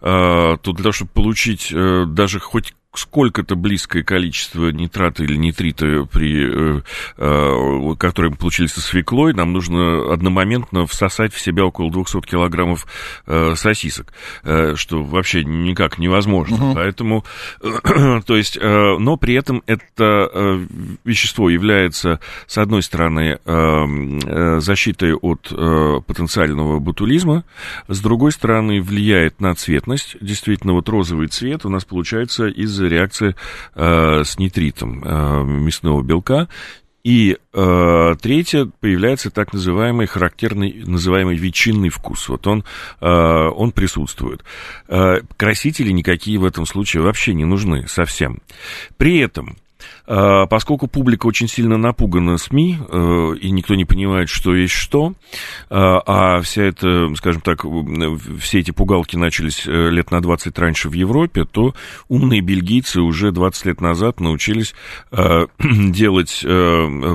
то для того, чтобы получить даже хоть сколько-то близкое количество нитрата или нитрита, при, э, э, которые мы получили со свеклой, нам нужно одномоментно всосать в себя около 200 килограммов э, сосисок, э, что вообще никак невозможно. Угу. Поэтому, то есть, э, но при этом это э, вещество является, с одной стороны, э, э, защитой от э, потенциального ботулизма, с другой стороны, влияет на цветность. Действительно, вот розовый цвет у нас получается из-за реакции э, с нитритом э, мясного белка. И э, третье, появляется так называемый характерный, называемый ветчинный вкус. Вот он, э, он присутствует. Э, красители никакие в этом случае вообще не нужны совсем. При этом поскольку публика очень сильно напугана СМИ, э, и никто не понимает, что есть что, а, а вся эта, скажем так, все эти пугалки начались э, лет на 20 раньше в Европе, то умные бельгийцы уже 20 лет назад научились э, делать,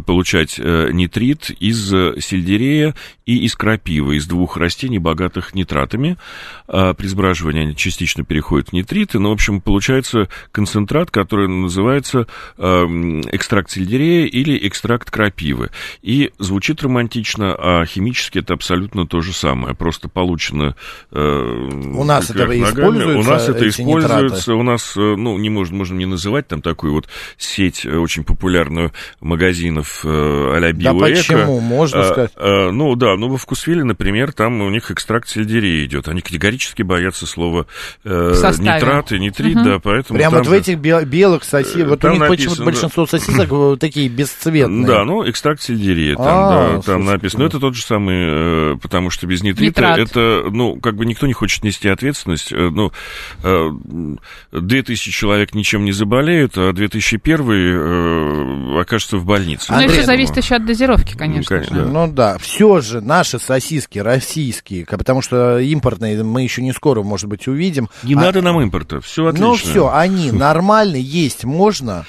получать нитрит из сельдерея и из крапивы, из двух растений, богатых нитратами. При сбраживании они частично переходят в нитриты, но, в общем, получается концентрат, который называется экстракт сельдерея или экстракт крапивы. И звучит романтично, а химически это абсолютно то же самое. Просто получено... Э, у нас это ногами. используется? У нас это используется. Нитраты. У нас, э, ну, не можем, можем не называть там такую вот сеть э, очень популярную магазинов а-ля Да почему? Можно а, сказать. А, ну, да, ну, во Вкусвилле, например, там у них экстракт сельдерея идет. Они категорически боятся слова э, нитрат и нитрит, угу. да, поэтому... Прямо вот в этих белых сосисок, вот у них написано, большинство сосисок э, такие бесцветные. Да, ну, экстракт сельдерия там, а, да, там написано. Но это тот же самый, э, потому что без нитрита Нитрат. это, ну, как бы никто не хочет нести ответственность. Э, ну, 2000 человек ничем не заболеют, а 2001 окажется в больнице. Ну, еще зависит еще от дозировки, конечно. Ну, конечно да. ну да, все же наши сосиски российские, потому что импортные мы еще не скоро, может быть, увидим. Не а... надо нам импорта, все отлично. Ну все, они нормальные, есть можно.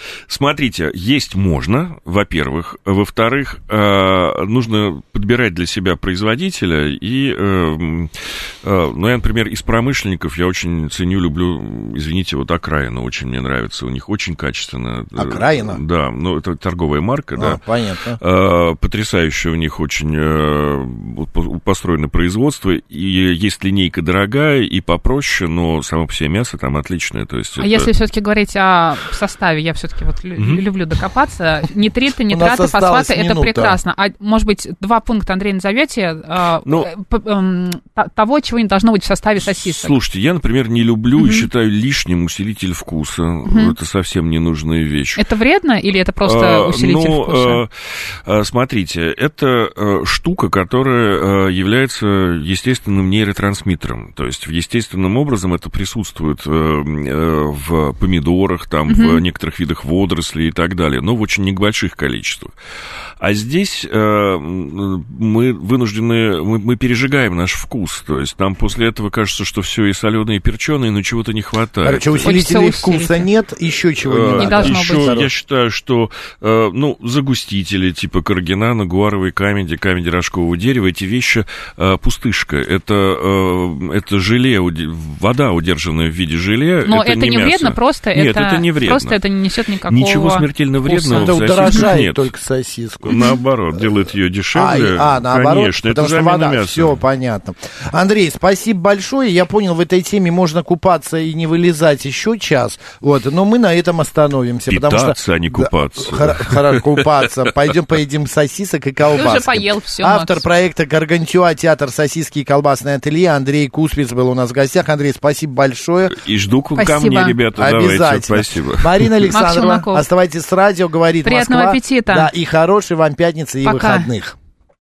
Смотрите, есть можно, во-первых. Во-вторых, э, нужно подбирать для себя производителя. И, э, э, ну, я, например, из промышленников я очень ценю, люблю, извините, вот окраину очень мне нравится. У них очень качественно. Окраина? Да, ну, это торговая марка, а, да. Понятно. Потрясающее у них очень построено производство. И есть линейка дорогая и попроще, но само по себе мясо там отличное. То есть а это... если все-таки говорить о составе, я все-таки вот mm-hmm. люблю докопаться. Нитриты, нитраты, фосфаты, это прекрасно. А может быть, два пункта, Андрей, назовете э, ну, э, э, того, чего не должно быть в составе сосисок? Слушайте, я, например, не люблю mm-hmm. и считаю лишним усилитель вкуса. Mm-hmm. Это совсем ненужная вещь. Это вредно или это просто а, усилитель ну, вкуса? А, смотрите, это штука, которая является естественным нейротрансмиттером. То есть естественным образом это присутствует в помидорах, там, mm-hmm. в некоторых видах водорослей и так далее, но в очень небольших количествах. А здесь э, мы вынуждены, мы, мы пережигаем наш вкус. То есть нам после этого кажется, что все и соленое, и перченое, но чего-то не хватает. Короче, усилителей вкуса нет, еще чего не, не должно еще быть. Я считаю, что э, ну, загустители типа каргинана, гуаровой камеди, камеди рожкового дерева, эти вещи э, пустышка. Это, э, это желе, вода, удержанная в виде желе. Но это, это не, не вредно, просто нет, это, это не вредно. Просто это не несет никакого Ничего смертельно вредного вкуса. в Это удорожает только сосиску. Наоборот, делает ее дешевле. А, а наоборот, Конечно, потому это что вода, мяса. все понятно. Андрей, спасибо большое. Я понял, в этой теме можно купаться и не вылезать еще час. Вот, но мы на этом остановимся. Питаться, потому что... а не купаться. Хорошо, купаться. Пойдем поедим сосисок и колбас. Ты уже поел все, Автор проекта Гаргантюа, театр сосиски и колбасное ателье Андрей Куспиц был у нас в гостях. Андрей, спасибо большое. И жду ко мне, ребята. Давайте, спасибо. Марина Александровна, оставайтесь с радио, говорит Приятного Москва. аппетита. Да, и хорошей вам пятницы и Пока. выходных.